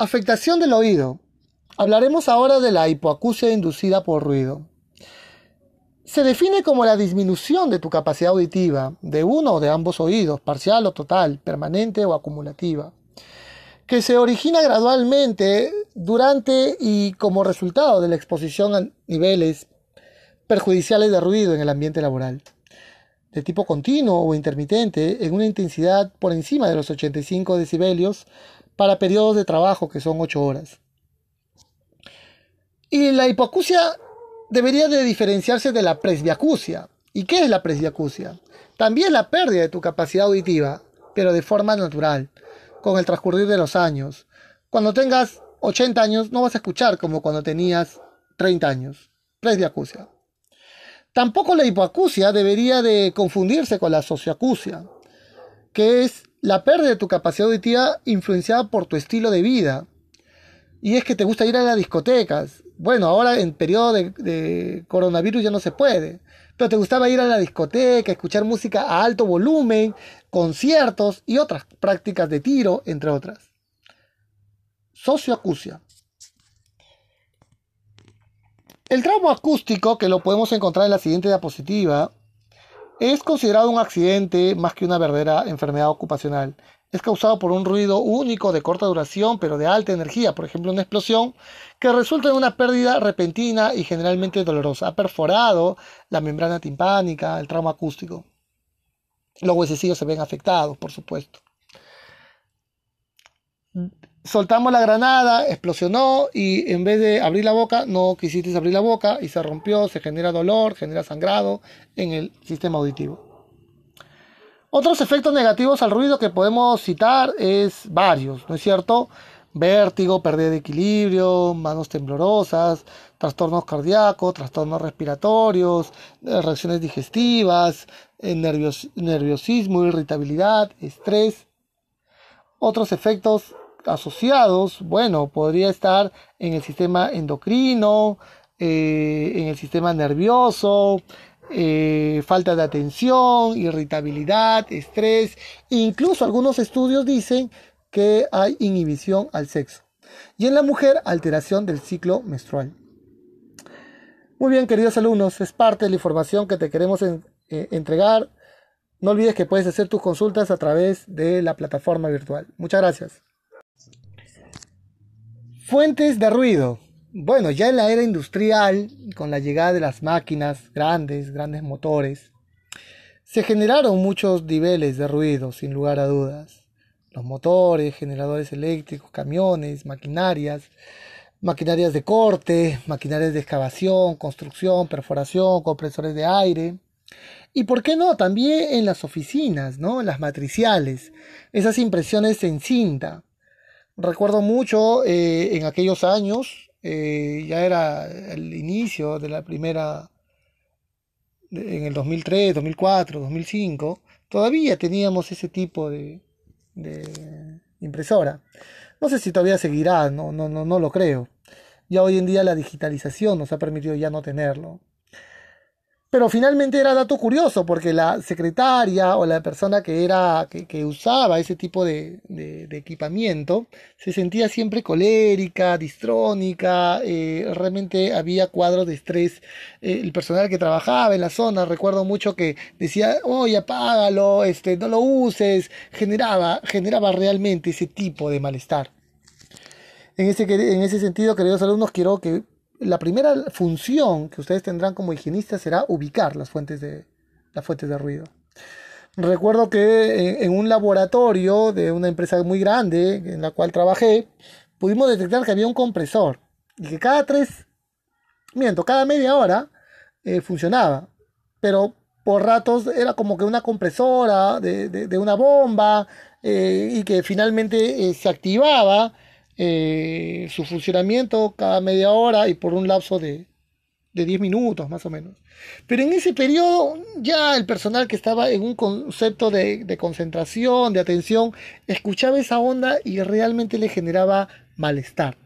Afectación del oído. Hablaremos ahora de la hipoacusia inducida por ruido. Se define como la disminución de tu capacidad auditiva de uno o de ambos oídos, parcial o total, permanente o acumulativa, que se origina gradualmente durante y como resultado de la exposición a niveles perjudiciales de ruido en el ambiente laboral, de tipo continuo o intermitente en una intensidad por encima de los 85 decibelios para periodos de trabajo que son 8 horas. Y la hipoacusia debería de diferenciarse de la presbiacusia. ¿Y qué es la presbiacusia? También la pérdida de tu capacidad auditiva, pero de forma natural, con el transcurrir de los años. Cuando tengas 80 años no vas a escuchar como cuando tenías 30 años. Presbiacusia. Tampoco la hipoacusia debería de confundirse con la socioacusia, que es la pérdida de tu capacidad auditiva influenciada por tu estilo de vida. Y es que te gusta ir a las discotecas, bueno, ahora en periodo de, coronavirus ya no se puede. Pero te gustaba ir a la discoteca, escuchar música a alto volumen, conciertos y otras prácticas de tiro, entre otras. Socioacusia. El trauma acústico, que lo podemos encontrar en la siguiente diapositiva, es considerado un accidente más que una verdadera enfermedad ocupacional es causado por un ruido único de corta duración pero de alta energía, por ejemplo una explosión, que resulta en una pérdida repentina y generalmente dolorosa. Ha perforado la membrana timpánica, el trauma acústico. Los huesecillos se ven afectados, por supuesto. Soltamos la granada, explosionó y en vez de abrir la boca, no quisiste abrir la boca y se rompió, se genera dolor, genera sangrado en el sistema auditivo. Otros efectos negativos al ruido que podemos citar es varios, ¿no es cierto? Vértigo, pérdida de equilibrio, manos temblorosas, trastornos cardíacos, trastornos respiratorios, eh, reacciones digestivas, eh, nerviosismo, irritabilidad, estrés. Otros efectos asociados, bueno, podría estar en el sistema endocrino, eh, en el sistema nervioso, eh, falta de atención, irritabilidad, estrés. Incluso algunos estudios dicen que hay inhibición al sexo. Y en la mujer, alteración del ciclo menstrual. Muy bien, queridos alumnos, es parte de la información que te queremos eh, entregar. No olvides que puedes hacer tus consultas a través de la plataforma virtual. Muchas gracias. Fuentes de ruido. Bueno, ya en la era industrial, con la llegada de las máquinas grandes, grandes motores, se generaron muchos niveles de ruido, sin lugar a dudas. Los motores, generadores eléctricos, camiones, maquinarias, maquinarias de corte, maquinarias de excavación, construcción, perforación, compresores de aire. Y por qué no, también en las oficinas, ¿no? Las matriciales, esas impresiones en cinta. Recuerdo mucho eh, en aquellos años, eh, ya era el inicio de la primera, en el 2003, 2004, 2005, todavía teníamos ese tipo de, de impresora. No sé si todavía seguirá, no, no, no, no lo creo. Ya hoy en día la digitalización nos ha permitido ya no tenerlo. Pero finalmente era dato curioso porque la secretaria o la persona que era que, usaba ese tipo de, equipamiento se sentía siempre colérica, distrónica, eh, realmente había cuadros de estrés. Eh, el personal que trabajaba en la zona, recuerdo mucho que decía, oye, apágalo, este, no lo uses, generaba, generaba realmente ese tipo de malestar. En ese, en ese sentido, queridos alumnos, quiero que la primera función que ustedes tendrán como higienistas será ubicar las fuentes de, las fuentes de ruido. Recuerdo que en, un laboratorio de una empresa muy grande en la cual trabajé, pudimos detectar que había un compresor y que cada tres, miento, cada media hora eh, funcionaba, pero por ratos era como que una compresora de, una bomba eh, y que finalmente eh, se activaba eh, su funcionamiento cada media hora y por un lapso de, de 10 minutos más o menos. Pero en ese periodo ya el personal que estaba en un concepto de, de, concentración, de atención, escuchaba esa onda y realmente le generaba malestar.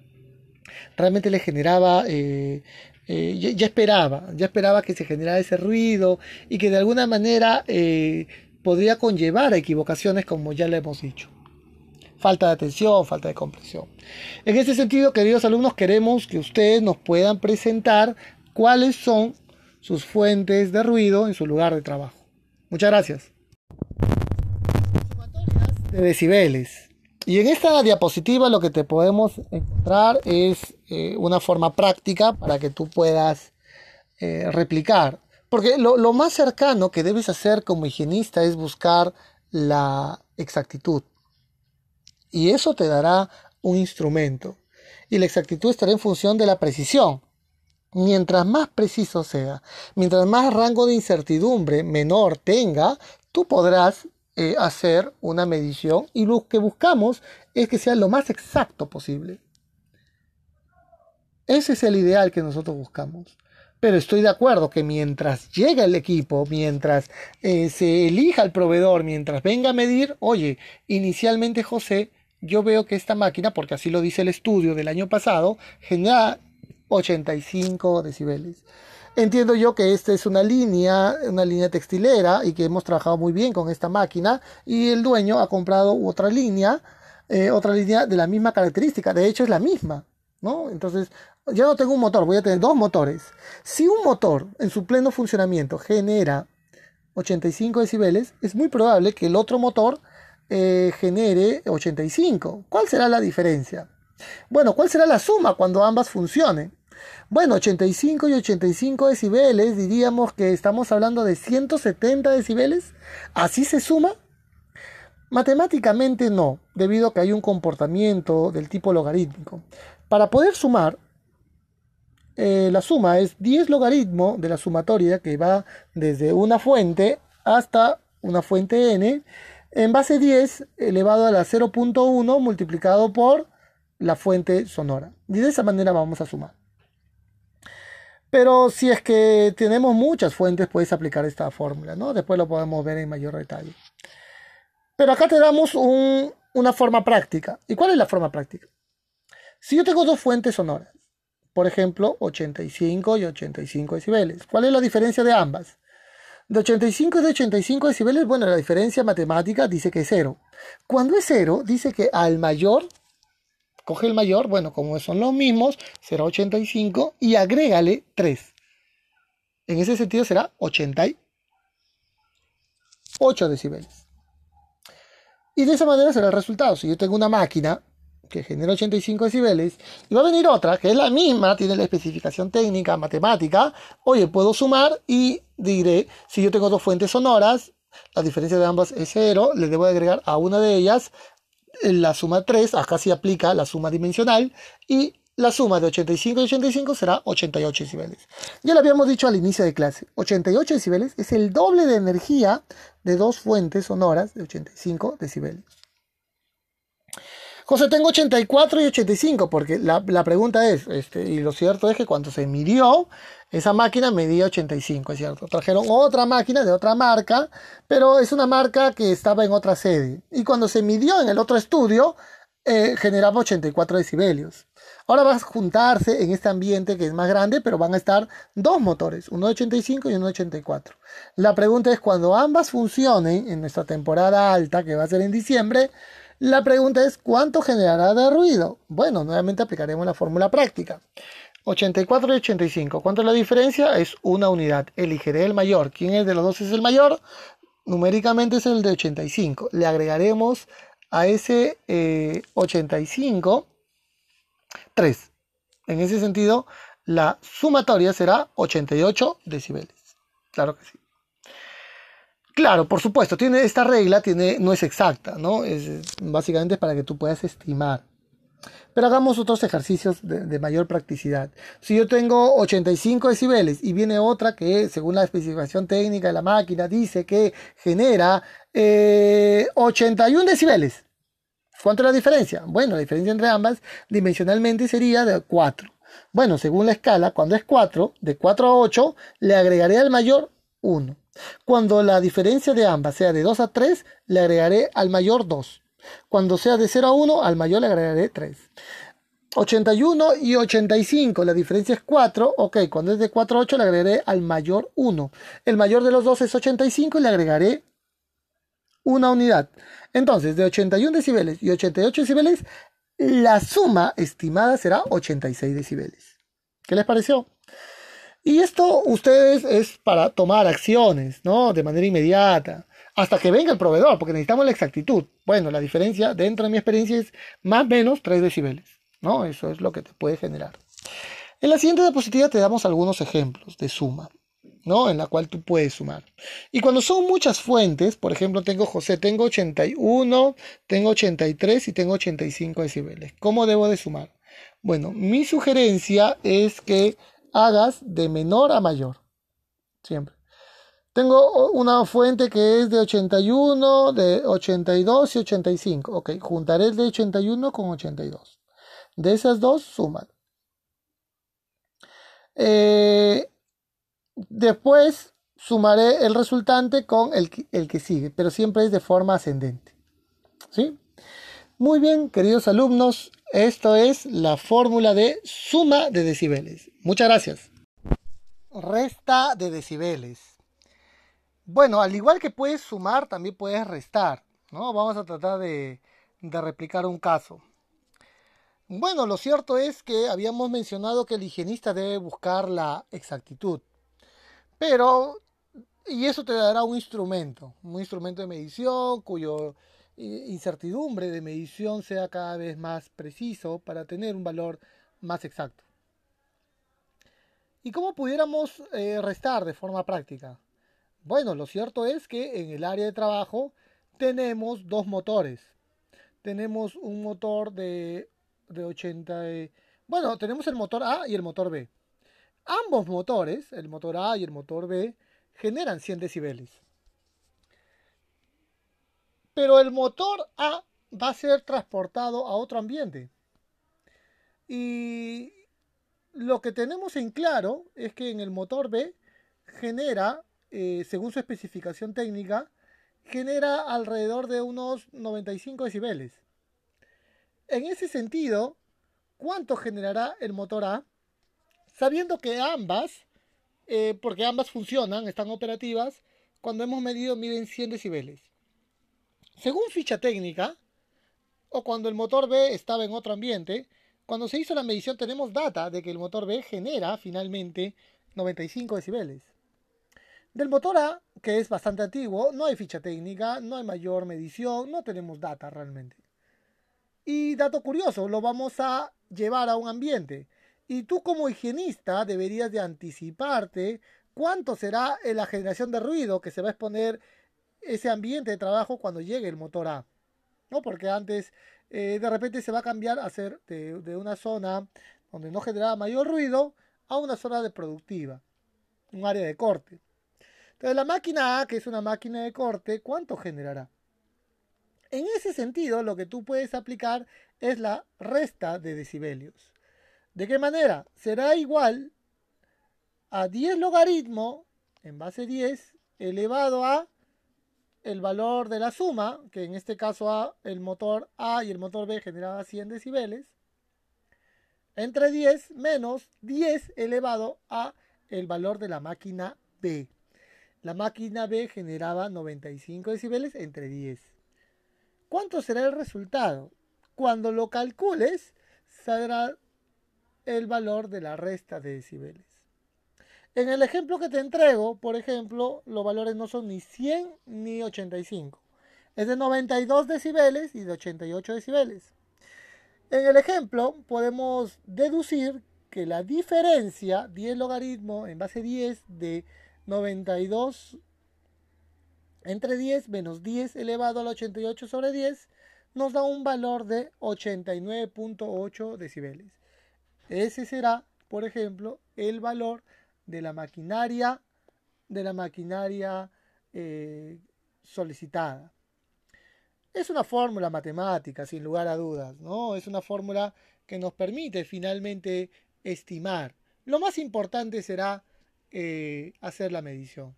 Realmente le generaba, eh, eh, ya, esperaba, ya esperaba que se generara ese ruido y que de alguna manera podría conllevar a equivocaciones como ya le hemos dicho. Falta de atención, falta de comprensión. En este sentido, queridos alumnos, queremos que ustedes nos puedan presentar cuáles son sus fuentes de ruido en su lugar de trabajo. Muchas gracias. De decibeles. Y en esta diapositiva lo que te podemos encontrar es eh, una forma práctica para que tú puedas eh, replicar. Porque lo, lo más cercano que debes hacer como higienista es buscar la exactitud. Y eso te dará un instrumento. Y la exactitud estará en función de la precisión. Mientras más preciso sea, mientras más rango de incertidumbre menor tenga, tú podrás eh, hacer una medición y lo que buscamos es que sea lo más exacto posible. Ese es el ideal que nosotros buscamos. Pero estoy de acuerdo que mientras llega el equipo, mientras eh, se elija el proveedor, mientras venga a medir, oye, inicialmente José, yo veo que esta máquina, porque así lo dice el estudio del año pasado, genera 85 decibeles. Entiendo yo que esta es una línea, una línea textilera y que hemos trabajado muy bien con esta máquina y el dueño ha comprado otra línea, eh, otra línea de la misma característica, de hecho es la misma, ¿no? Entonces, yo no tengo un motor, voy a tener dos motores. Si un motor en su pleno funcionamiento genera 85 decibeles, es muy probable que el otro motor eh, genere 85. ¿Cuál será la diferencia? Bueno, ¿cuál será la suma cuando ambas funcionen? Bueno, 85 y 85 decibeles, diríamos que estamos hablando de 170 decibeles. ¿Así se suma? Matemáticamente no, debido a que hay un comportamiento del tipo logarítmico. Para poder sumar, eh, la suma es 10 logaritmo de la sumatoria que va desde una fuente hasta una fuente n en base 10 elevado a la 0.1 multiplicado por la fuente sonora. Y de esa manera vamos a sumar. Pero si es que tenemos muchas fuentes, puedes aplicar esta fórmula, ¿no? Después lo podemos ver en mayor detalle. Pero acá te damos una forma práctica. ¿Y cuál es la forma práctica? Si yo tengo dos fuentes sonoras, por ejemplo, 85 y 85 decibeles, ¿cuál es la diferencia de ambas? De 85 y de 85 decibeles, bueno, la diferencia matemática dice que es cero. Cuando es cero, dice que al mayor coge el mayor, bueno, como son los mismos, será 85 y agrégale 3. En ese sentido será 88 decibeles. Y de esa manera será el resultado. Si yo tengo una máquina que genera 85 decibeles y va a venir otra que es la misma, tiene la especificación técnica, matemática, oye, puedo sumar y diré, si yo tengo dos fuentes sonoras, la diferencia de ambas es cero, le debo agregar a una de ellas la suma 3, acá sí aplica la suma dimensional, y la suma de 85 y 85 será 88 decibeles. Ya lo habíamos dicho al inicio de clase, 88 decibeles es el doble de energía de dos fuentes sonoras de 85 decibeles. José, tengo 84 y 85, porque la, pregunta es, este, y lo cierto es que cuando se midió, esa máquina medía 85, es cierto. Trajeron otra máquina de otra marca, pero es una marca que estaba en otra sede. Y cuando se midió en el otro estudio, eh, generaba 84 decibelios. Ahora va a juntarse en este ambiente que es más grande, pero van a estar dos motores, uno de 85 y uno de 84. La pregunta es, cuando ambas funcionen en nuestra temporada alta, que va a ser en diciembre, la pregunta es, ¿cuánto generará de ruido? Bueno, nuevamente aplicaremos la fórmula práctica. 84 y 85. ¿Cuánto es la diferencia? Es una unidad. Elegiré el mayor. ¿Quién es de los dos es el mayor? Numéricamente es el de 85. Le agregaremos a ese 85 3. En ese sentido, la sumatoria será 88 decibeles. Claro que sí. Claro, por supuesto, tiene esta regla, tiene, no es exacta, ¿no? Es básicamente para que tú puedas estimar. Pero hagamos otros ejercicios de, mayor practicidad. Si yo tengo 85 decibeles y viene otra que, según la especificación técnica de la máquina, dice que genera 81 eh, decibeles. ¿Cuánto es la diferencia? Bueno, la diferencia entre ambas dimensionalmente sería de 4. Bueno, según la escala, cuando es 4, de 4 a 8, le agregaré al mayor 1. Cuando la diferencia de ambas sea de 2 a 3, le agregaré al mayor 2. Cuando sea de 0 a 1, al mayor le agregaré 3. 81 y 85, la diferencia es 4. Ok, cuando es de 4 a 8 le agregaré al mayor 1. El mayor de los dos es 85 y le agregaré una unidad. Entonces, de 81 decibeles y 88 decibeles, la suma estimada será 86 decibeles. ¿Qué les pareció? Y esto ustedes es para tomar acciones, ¿no? De manera inmediata, hasta que venga el proveedor, porque necesitamos la exactitud. Bueno, la diferencia dentro de mi experiencia es más o menos 3 decibeles, ¿no? Eso es lo que te puede generar. En la siguiente diapositiva te damos algunos ejemplos de suma. ¿no? En la cual tú puedes sumar. Y cuando son muchas fuentes, por ejemplo, tengo José, tengo 81, tengo 83 y tengo 85 decibeles. ¿Cómo debo de sumar? Bueno, mi sugerencia es que hagas de menor a mayor. Siempre. Tengo una fuente que es de 81, de 82 y 85. Ok, juntaré el de 81 con 82. De esas dos, suman. Eh, después sumaré el resultante con el, el que sigue, pero siempre es de forma ascendente. ¿Sí? Muy bien, queridos alumnos, esto es la fórmula de suma de decibeles. Muchas gracias. Resta de decibeles. Bueno, al igual que puedes sumar, también puedes restar. ¿no? Vamos a tratar de, de replicar un caso. Bueno, lo cierto es que habíamos mencionado que el higienista debe buscar la exactitud. Pero, y eso te dará un instrumento, un instrumento de medición cuyo incertidumbre de medición sea cada vez más preciso para tener un valor más exacto. ¿Y cómo pudiéramos eh, restar de forma práctica? Bueno, lo cierto es que en el área de trabajo tenemos dos motores. Tenemos un motor de, de 80... bueno, tenemos el motor A y el motor B. Ambos motores, el motor A y el motor B, generan 100 decibeles. Pero el motor A va a ser transportado a otro ambiente. Y lo que tenemos en claro es que en el motor B genera, eh, según su especificación técnica, genera alrededor de unos 95 decibeles. En ese sentido, ¿cuánto generará el motor A? Sabiendo que ambas, eh, porque ambas funcionan, están operativas, cuando hemos medido miden 100 decibeles. Según ficha técnica, o cuando el motor B estaba en otro ambiente, cuando se hizo la medición tenemos data de que el motor B genera finalmente 95 decibeles. Del motor A, que es bastante antiguo, no hay ficha técnica, no hay mayor medición, no tenemos data realmente. Y dato curioso, lo vamos a llevar a un ambiente. Y tú como higienista deberías de anticiparte cuánto será la generación de ruido que se va a exponer ese ambiente de trabajo cuando llegue el motor A. ¿no? Porque antes eh, de repente se va a cambiar a ser de, una zona donde no generaba mayor ruido a una zona de productiva, un área de corte. Entonces la máquina A, que es una máquina de corte, ¿cuánto generará? En ese sentido, lo que tú puedes aplicar es la resta de decibelios. ¿De qué manera? Será igual a 10 logaritmo en base 10 elevado a el valor de la suma, que en este caso el motor A y el motor B generaba 100 decibeles, entre 10 menos 10 elevado a el valor de la máquina B. La máquina B generaba 95 decibeles entre 10. ¿Cuánto será el resultado? Cuando lo calcules, saldrá el valor de la resta de decibeles. En el ejemplo que te entrego, por ejemplo, los valores no son ni 100 ni 85. Es de 92 decibeles y de 88 decibeles. En el ejemplo podemos deducir que la diferencia 10 logaritmo en base 10 de 92 entre 10 menos 10 elevado al 88 sobre 10 nos da un valor de 89.8 decibeles. Ese será, por ejemplo, el valor de la maquinaria, de la maquinaria eh, solicitada. Es una fórmula matemática, sin lugar a dudas, ¿no? Es una fórmula que nos permite finalmente estimar. Lo más importante será eh, hacer la medición.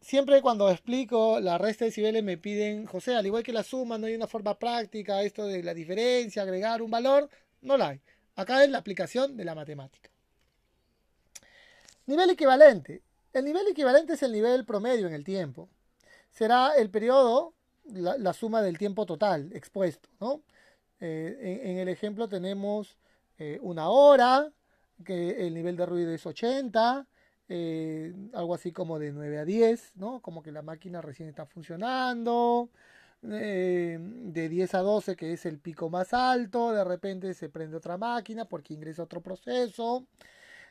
Siempre cuando explico la resta de decibeles me piden, José, al igual que la suma, no hay una forma práctica, esto de la diferencia, agregar un valor, no la hay. Acá es la aplicación de la matemática. Nivel equivalente. El nivel equivalente es el nivel promedio en el tiempo. será el periodo, la, suma del tiempo total expuesto. ¿no? Eh, en, el ejemplo tenemos eh, una hora, que el nivel de ruido es 80, eh, algo así como de 9 a 10, ¿no? como que la máquina recién está funcionando. de 10 a 12, que es el pico más alto, de repente se prende otra máquina porque ingresa otro proceso.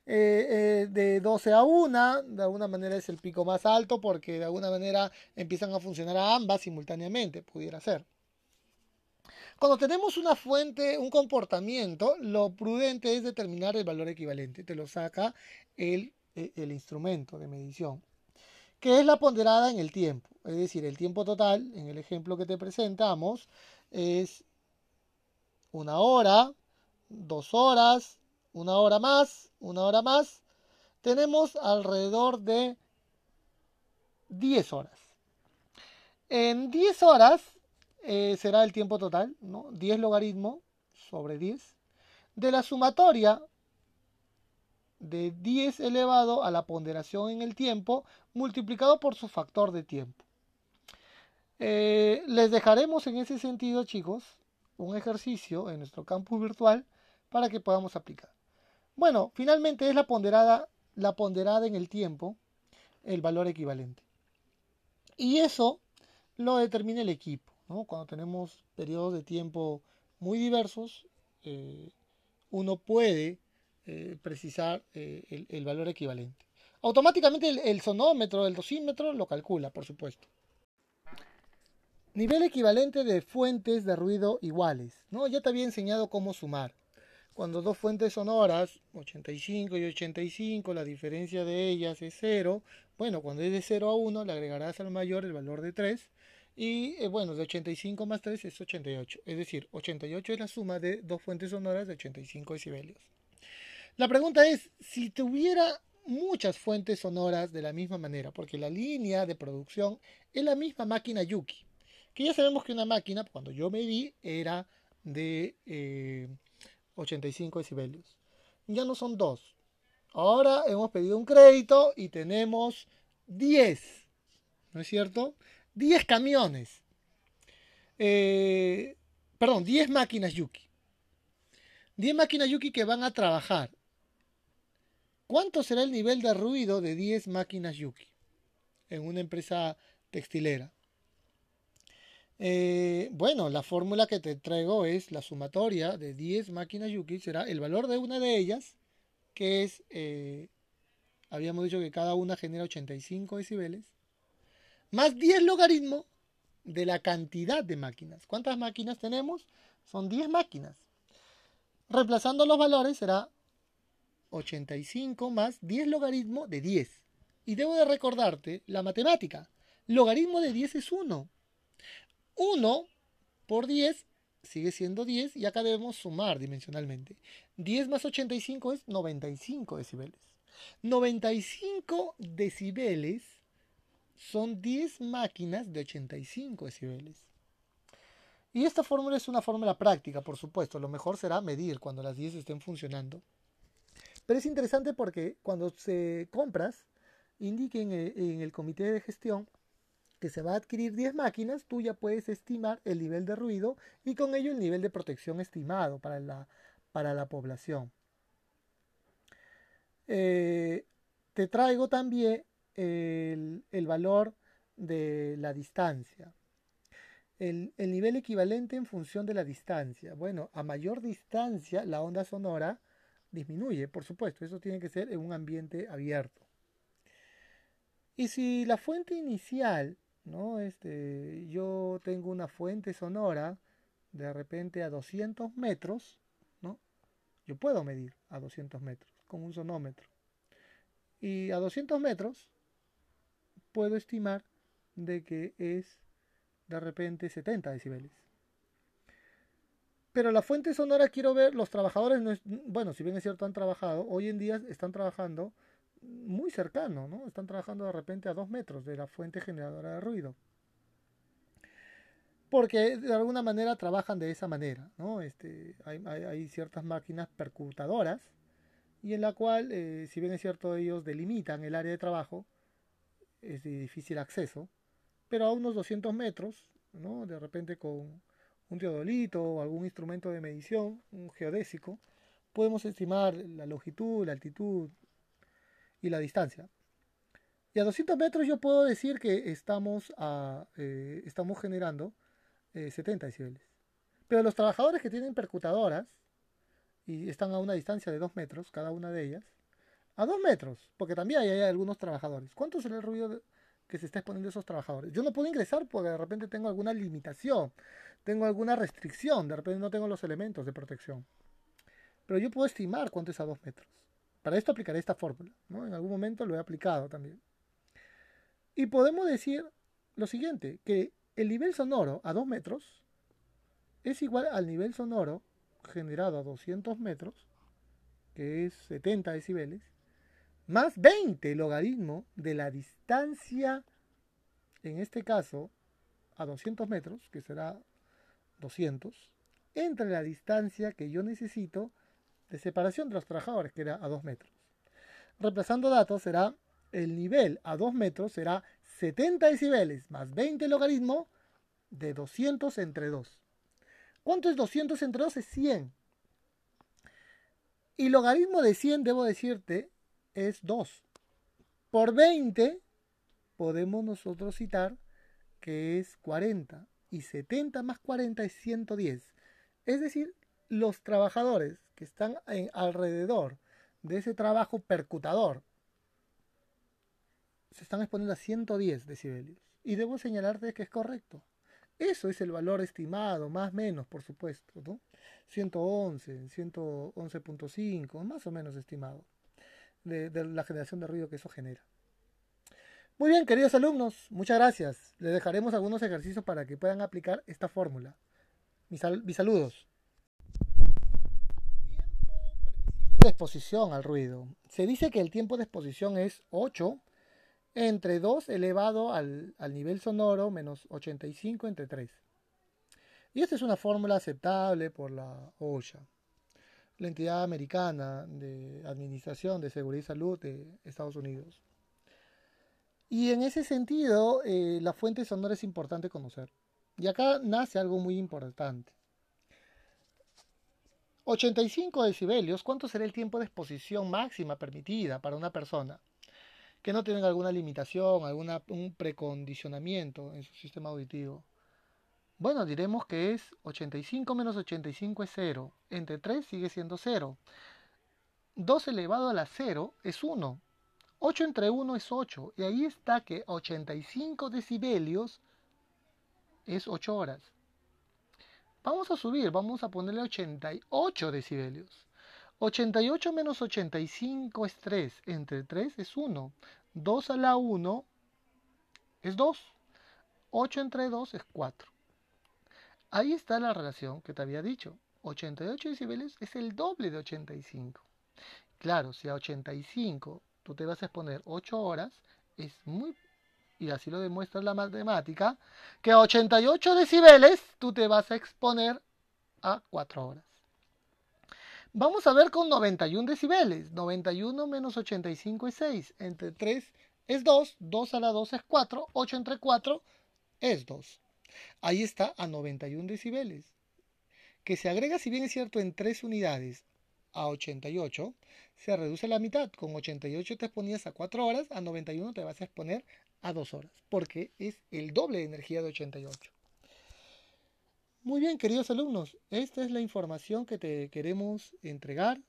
Eh, eh, de 12 a 1, de alguna manera es el pico más alto porque de alguna manera empiezan a funcionar ambas simultáneamente, pudiera ser. Cuando tenemos una fuente, un comportamiento, lo prudente es determinar el valor equivalente. Te lo saca el, e, el instrumento de medición, que es la ponderada en el tiempo. Es decir, el tiempo total, en el ejemplo que te presentamos, es una hora, dos horas, una hora más, una hora más, tenemos alrededor de 10 horas. En 10 horas eh, será el tiempo total, ¿no? 10 logaritmo sobre 10 de la sumatoria de 10 elevado a la ponderación en el tiempo multiplicado por su factor de tiempo. Eh, les dejaremos en ese sentido, chicos, un ejercicio en nuestro campus virtual para que podamos aplicar. Bueno, finalmente es la ponderada, la ponderada en el tiempo, el valor equivalente. Y eso lo determina el equipo. Cuando tenemos periodos de tiempo muy diversos, eh, uno puede eh, precisar eh, el, valor equivalente. Automáticamente el, el, sonómetro, el dosímetro lo calcula, por supuesto. Nivel equivalente de fuentes de ruido iguales. ¿no? Ya te había enseñado cómo sumar cuando dos fuentes sonoras, 85 y 85, la diferencia de ellas es 0, bueno, cuando es de 0 a 1 le agregarás al mayor el valor de 3 y eh, bueno, de 85 más 3 es 88, es decir, 88 es la suma de dos fuentes sonoras de 85 decibelios. La pregunta es, si tuviera muchas fuentes sonoras de la misma manera, porque la línea de producción es la misma máquina Yuki, que ya sabemos que una máquina, cuando yo me vi, era de... Eh, 85 decibelios. Ya no son dos. Ahora hemos pedido un crédito y tenemos 10. ¿No es cierto? 10 camiones. Eh, perdón, 10 máquinas Yuki. 10 máquinas Yuki que van a trabajar. ¿Cuánto será el nivel de ruido de 10 máquinas Yuki en una empresa textilera? Eh, bueno, la fórmula que te traigo es la sumatoria de 10 máquinas Yuki, será el valor de una de ellas, que es, eh, habíamos dicho que cada una genera 85 decibeles, más 10 logaritmos de la cantidad de máquinas. ¿Cuántas máquinas tenemos? Son 10 máquinas. Reemplazando los valores será 85 más 10 logaritmo de 10. Y debo de recordarte la matemática. Logaritmo de 10 es 1. 1 por 10 sigue siendo 10 y acá debemos sumar dimensionalmente. 10 más 85 es 95 decibeles. 95 decibeles son 10 máquinas de 85 decibeles. Y esta fórmula es una fórmula práctica, por supuesto. Lo mejor será medir cuando las 10 estén funcionando. Pero es interesante porque cuando se compras, indiquen en el comité de gestión que se va a adquirir 10 máquinas, tú ya puedes estimar el nivel de ruido y con ello el nivel de protección estimado para la, para la población. Eh, te traigo también el, valor de la distancia. El, el, nivel equivalente en función de la distancia. Bueno, a mayor distancia la onda sonora disminuye, por supuesto. Eso tiene que ser en un ambiente abierto. Y si la fuente inicial ¿no? Este, yo tengo una fuente sonora de repente a 200 metros, ¿no? Yo puedo medir a 200 metros con un sonómetro. Y a 200 metros puedo estimar de que es de repente 70 decibeles. Pero la fuente sonora quiero ver, los trabajadores, no bueno, si bien es cierto han trabajado, hoy en día están trabajando muy cercano, ¿no? Están trabajando de repente a dos metros de la fuente generadora de ruido. Porque de alguna manera trabajan de esa manera, ¿no? Este, hay, ciertas máquinas percutadoras y en la cual, eh, si bien es cierto, ellos delimitan el área de trabajo, es de difícil acceso, pero a unos 200 metros, ¿no? De repente con un teodolito o algún instrumento de medición, un geodésico, podemos estimar la longitud, la altitud y la distancia. Y a 200 metros yo puedo decir que estamos, eh, estamos generando 70 eh, decibeles. Pero los trabajadores que tienen percutadoras y están a una distancia de 2 metros, cada una de ellas, a 2 metros, porque también hay, algunos trabajadores. ¿Cuánto será el ruido que se está exponiendo esos trabajadores? Yo no puedo ingresar porque de repente tengo alguna limitación, tengo alguna restricción, de repente no tengo los elementos de protección. Pero yo puedo estimar cuánto es a 2 metros. Para esto aplicaré esta fórmula. ¿no? En algún momento lo he aplicado también. Y podemos decir lo siguiente, que el nivel sonoro a 2 metros es igual al nivel sonoro generado a 200 metros, que es 70 decibeles, más 20 logaritmo de la distancia, en este caso, a 200 metros, que será 200, entre la distancia que yo necesito de separación de los trabajadores, que era a 2 metros. Reemplazando datos será el nivel a 2 metros será 70 decibeles más 20 logaritmo de 200 entre 2. ¿Cuánto es 200 entre 2? Es 100. Y logaritmo de 100, debo decirte, es 2. Por 20 podemos nosotros citar que es 40. Y 70 más 40 es 110. Es decir, los trabajadores que están alrededor de ese trabajo percutador se están exponiendo a 110 decibelios. Y debo señalarte que es correcto. Eso es el valor estimado, más o menos, por supuesto, ¿no? 111, 111.5, más o menos estimado, de, la generación de ruido que eso genera. Muy bien, queridos alumnos, muchas gracias. Les dejaremos algunos ejercicios para que puedan aplicar esta fórmula. Mis saludos. Tiempo de exposición al ruido. Se dice que el tiempo de exposición es 8 entre 2 elevado al, nivel sonoro menos 85 entre 3. Y esta es una fórmula aceptable por la OSHA, la entidad americana de Administración de Seguridad y Salud de Estados Unidos. Y en ese sentido, eh, la fuente sonora es importante conocer. Y acá nace algo muy importante. 85 decibelios, ¿cuánto será el tiempo de exposición máxima permitida para una persona? que no tienen alguna limitación, alguna, un precondicionamiento en su sistema auditivo. Bueno, diremos que es 85 menos 85 es 0. Entre 3 sigue siendo 0. 2 elevado a la 0 es 1. 8 entre 1 es 8. Y ahí está que 85 decibelios es 8 horas. Vamos a subir, vamos a ponerle 88 decibelios. 88 menos 85 es 3. Entre 3 es 1. 2 a la 1 es 2. 8 entre 2 es 4. Ahí está la relación que te había dicho. 88 decibeles es el doble de 85. Claro, si a 85 tú te vas a exponer 8 horas, es muy, y así lo demuestra la matemática, que a 88 decibeles tú te vas a exponer a 4 horas. Vamos a ver con 91 decibeles. 91 menos 85 es 6. Entre 3 es 2. 2 a la 2 es 4. 8 entre 4 es 2. Ahí está a 91 decibeles. Que se agrega, si bien es cierto, en 3 unidades a 88, se reduce la mitad. Con 88 te exponías a 4 horas, a 91 te vas a exponer a 2 horas, porque es el doble de energía de 88. Muy bien, queridos alumnos, esta es la información que te queremos entregar.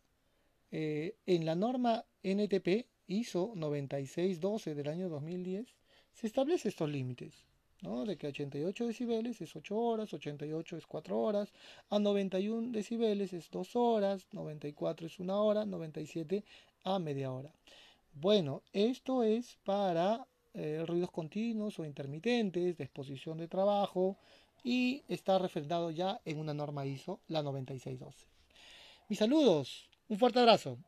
Eh, en la norma NTP ISO 9612 del año 2010 se establece estos límites, ¿no? de que 88 decibeles es 8 horas, 88 es 4 horas, a 91 decibeles es 2 horas, 94 es 1 hora, 97 a media hora. Bueno, esto es para eh, ruidos continuos o intermitentes, de exposición de trabajo, y está refrendado ya en una norma ISO, la 9612. Mis saludos, un fuerte abrazo.